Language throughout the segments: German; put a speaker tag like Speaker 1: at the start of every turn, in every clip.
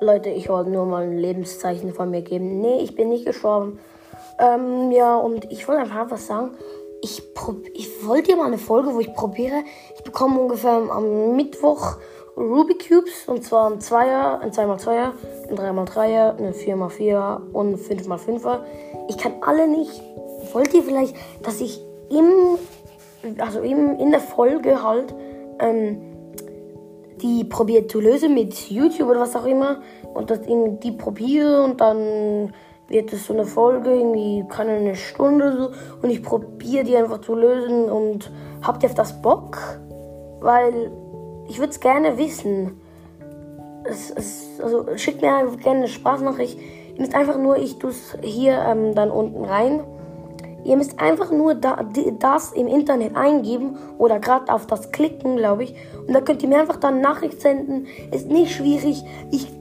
Speaker 1: Leute, ich wollte nur mal ein Lebenszeichen von mir geben. Nee, ich bin nicht gestorben. Ähm, ja, und ich wollte einfach was sagen. Ich, ich wollte ja mal eine Folge, wo ich probiere. Ich bekomme ungefähr am Mittwoch Rubik Cubes. Und zwar ein Zweier, ein 2x2er, ein 3x3er, ein 4x4er und ein 5x5er. Ich kann alle nicht. Wollt ihr vielleicht, dass ich im, also im, in der Folge halt, ähm, die probiert zu lösen mit YouTube oder was auch immer und das die probiere und dann wird es so eine Folge, irgendwie keine eine Stunde so und ich probiere die einfach zu lösen und habt ihr auf das Bock? Weil ich würde es gerne wissen. Es, es, also schickt mir gerne eine Sprachnachricht. Ihr müsst einfach nur, ich tue es hier ähm, dann unten rein. Ihr müsst einfach nur da, das im Internet eingeben oder gerade auf das klicken, glaube ich. Und dann könnt ihr mir einfach dann Nachricht senden. Ist nicht schwierig. Ich,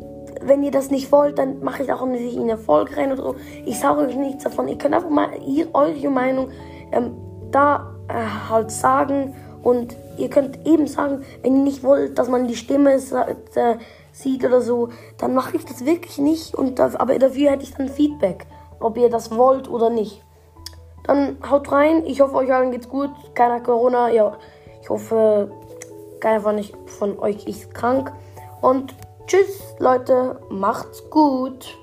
Speaker 1: wenn ihr das nicht wollt, dann mache ich auch nicht in eine Folge rein oder so. Ich sage euch nichts davon. Ihr könnt einfach mal ihr, eure Meinung ähm, da äh, halt sagen. Und ihr könnt eben sagen, wenn ihr nicht wollt, dass man die Stimme äh, sieht oder so, dann mache ich das wirklich nicht. Und das, aber dafür hätte ich dann Feedback, ob ihr das wollt oder nicht. Dann haut rein. Ich hoffe, euch allen geht's gut. Keiner Corona. Ja, ich hoffe, keiner von, von euch ist krank. Und tschüss, Leute. Macht's gut.